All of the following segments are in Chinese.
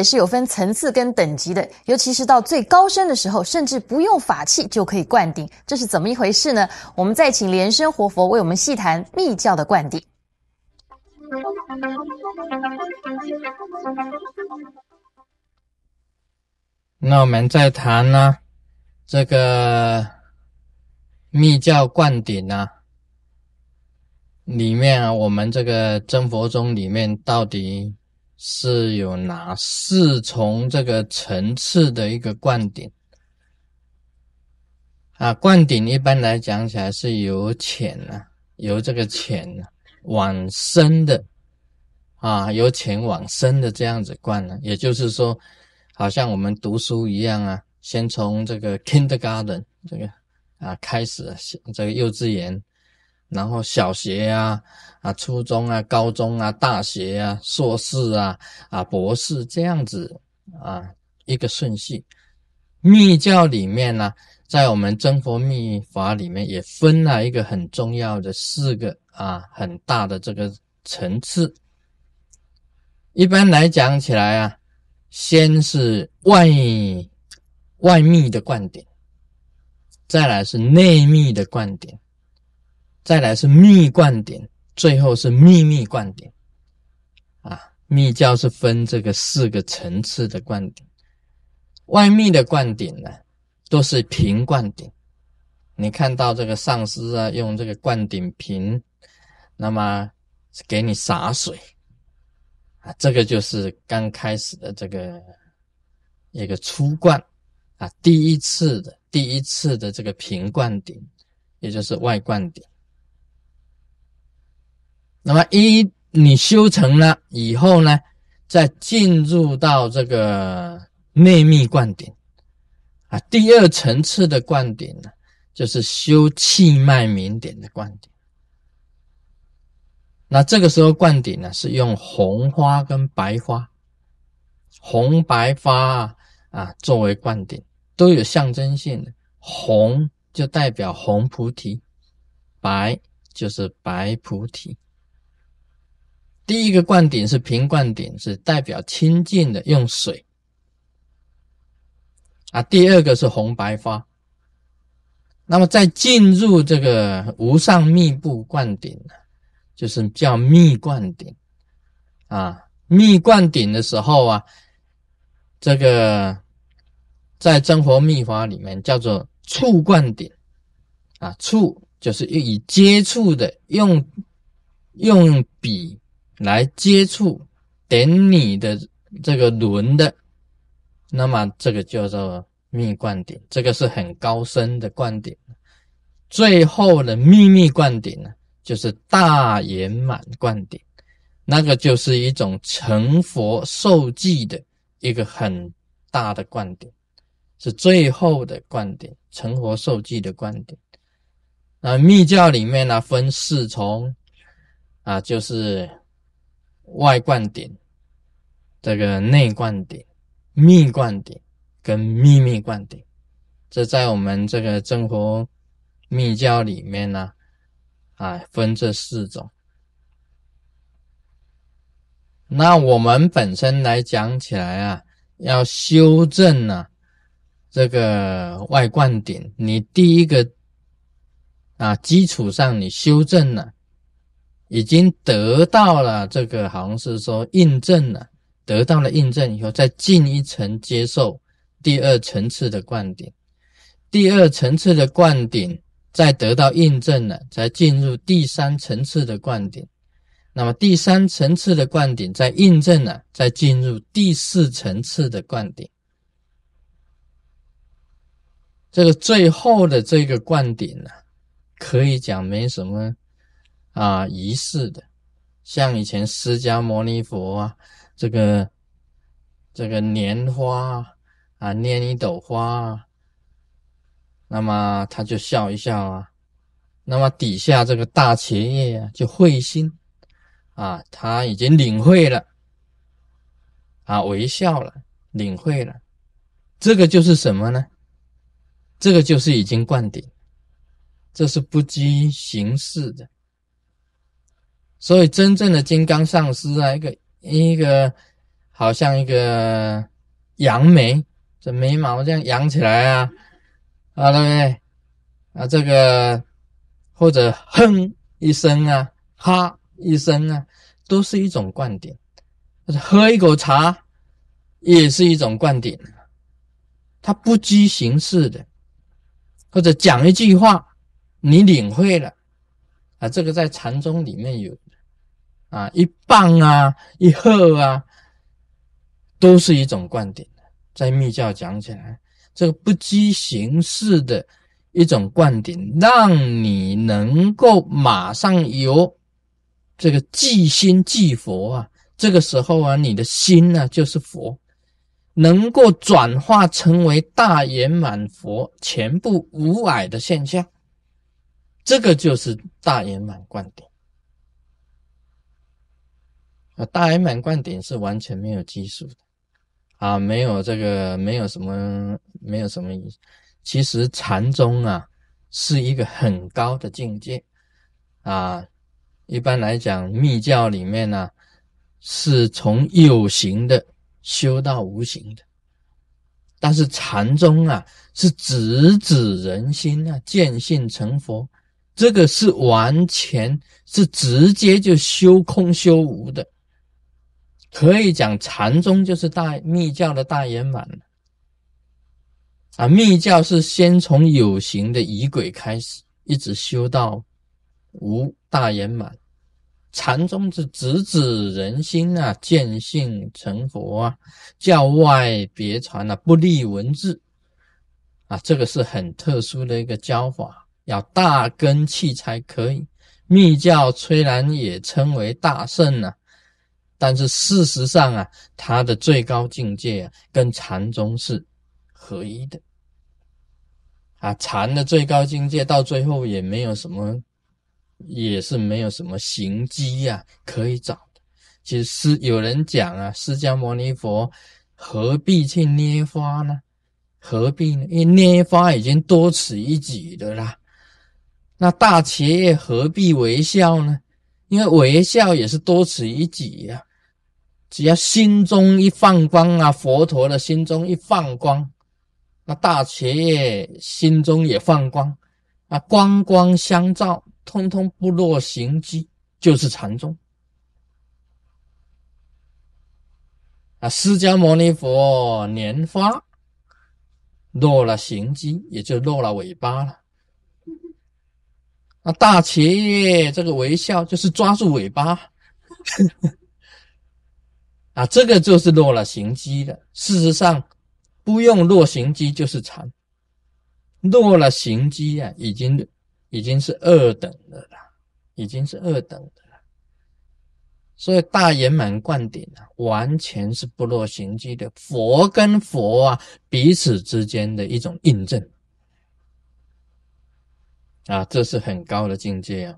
也是有分层次跟等级的，尤其是到最高深的时候，甚至不用法器就可以灌顶，这是怎么一回事呢？我们再请莲生活佛为我们细谈密教的灌顶。那我们再谈呢，这个密教灌顶啊，里面啊，我们这个真佛宗里面到底是有哪四重这个层次的一个灌顶啊？灌顶一般来讲起来是由浅呢，由这个浅呢。往深的啊，由浅往深的这样子灌呢，也就是说，好像我们读书一样啊，先从这个 kindergarten 这个啊开始，这个幼稚园，然后小学啊啊初中啊高中啊大学啊硕士啊啊博士这样子啊一个顺序。密教里面呢，在我们真佛密法里面也分了一个很重要的四个。啊，很大的这个层次。一般来讲起来啊，先是外外密的灌顶，再来是内密的灌顶，再来是密灌顶，最后是秘密灌顶。啊，密教是分这个四个层次的灌顶。外密的灌顶呢，都是瓶灌顶。你看到这个上师啊，用这个灌顶瓶。那么给你洒水啊，这个就是刚开始的这个一个初灌啊，第一次的第一次的这个平灌顶，也就是外灌顶。那么一你修成了以后呢，再进入到这个内密灌顶啊，第二层次的灌顶呢，就是修气脉明点的灌顶。那这个时候灌顶呢，是用红花跟白花，红白花啊作为灌顶，都有象征性的。红就代表红菩提，白就是白菩提。第一个灌顶是平灌顶，是代表清净的，用水啊。第二个是红白花，那么在进入这个无上密布灌顶呢？就是叫密灌顶啊，密灌顶的时候啊，这个在真佛密法里面叫做触灌顶啊，触就是以接触的，用用笔来接触点你的这个轮的，那么这个叫做密灌顶，这个是很高深的灌顶，最后的秘密灌顶呢。就是大圆满灌顶，那个就是一种成佛受记的一个很大的灌顶，是最后的灌顶，成佛受记的灌顶。那密教里面呢，分四重啊，就是外灌顶、这个内灌顶、密灌顶跟秘密灌顶。这在我们这个正佛密教里面呢。啊，分这四种。那我们本身来讲起来啊，要修正呢这个外灌顶，你第一个啊基础上你修正了，已经得到了这个好像是说印证了，得到了印证以后，再进一层接受第二层次的灌顶，第二层次的灌顶。再得到印证了，才进入第三层次的灌顶。那么第三层次的灌顶再印证了，再进入第四层次的灌顶。这个最后的这个灌顶呢，可以讲没什么啊仪式的，像以前释迦牟尼佛啊，这个这个拈花啊，拈一朵花。啊那么他就笑一笑啊，那么底下这个大茄叶啊就会心啊，他已经领会了啊，微笑了，领会了，这个就是什么呢？这个就是已经灌顶，这是不拘形式的。所以真正的金刚上师啊，一个一个好像一个扬眉，这眉毛这样扬起来啊，啊，对不对？啊，这个或者哼一声啊，哈一声啊，都是一种灌顶。喝一口茶也是一种灌顶，它不拘形式的，或者讲一句话，你领会了啊，这个在禅宗里面有啊，一棒啊，一喝啊。都是一种观点在密教讲起来，这个不拘形式的一种观点，让你能够马上有这个即心即佛啊，这个时候啊，你的心呢就是佛，能够转化成为大圆满佛，全部无碍的现象，这个就是大圆满观点啊，大圆满观点是完全没有基础的。啊，没有这个，没有什么，没有什么意思。其实禅宗啊，是一个很高的境界啊。一般来讲，密教里面呢，是从有形的修到无形的。但是禅宗啊，是直指人心啊，见性成佛，这个是完全是直接就修空修无的。可以讲禅宗就是大密教的大圆满啊！密教是先从有形的仪轨开始，一直修到无大圆满。禅宗是直指人心啊，见性成佛啊，教外别传啊，不立文字啊，这个是很特殊的一个教法，要大根器才可以。密教虽然也称为大圣呢。但是事实上啊，它的最高境界啊，跟禅宗是合一的啊。禅的最高境界到最后也没有什么，也是没有什么行机呀可以找的。其实有人讲啊，释迦牟尼佛何必去捏花呢？何必呢？因为捏花已经多此一举的啦。那大企业何必微笑呢？因为微笑也是多此一举呀。只要心中一放光啊，佛陀的心中一放光，那大企业心中也放光啊，光光相照，通通不落行机，就是禅宗啊。释迦牟尼佛拈花落了行机，也就落了尾巴了。大企业这个微笑就是抓住尾巴。啊，这个就是落了行机的。事实上，不用落行机就是禅。落了行机啊，已经已经是二等的了，已经是二等的了。所以大圆满灌顶啊，完全是不落行机的。佛跟佛啊，彼此之间的一种印证啊，这是很高的境界啊。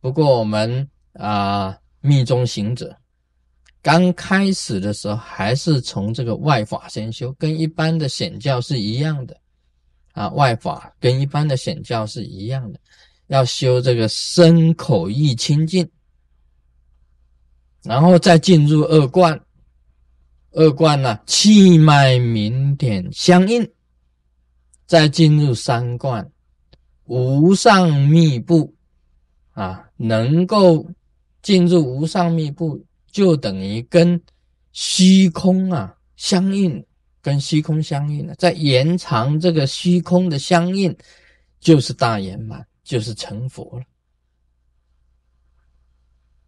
不过我们啊，密宗行者。刚开始的时候，还是从这个外法先修，跟一般的显教是一样的啊。外法跟一般的显教是一样的，要修这个身口意清净，然后再进入二观。二观呢，气脉明点相应，再进入三观，无上密布啊，能够进入无上密布。就等于跟虚空啊相应，跟虚空相应了，在延长这个虚空的相应，就是大圆满，就是成佛了。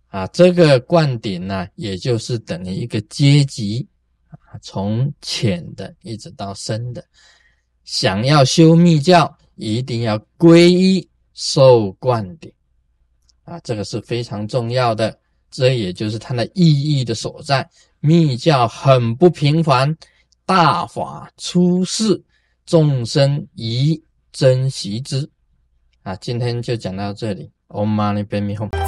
啊，这个灌顶呢，也就是等于一个阶级啊，从浅的一直到深的，想要修密教，一定要皈依受灌顶啊，这个是非常重要的。这也就是它的意义的所在。密教很不平凡，大法出世，众生宜珍惜之。啊，今天就讲到这里。Om Mani Padme Hum。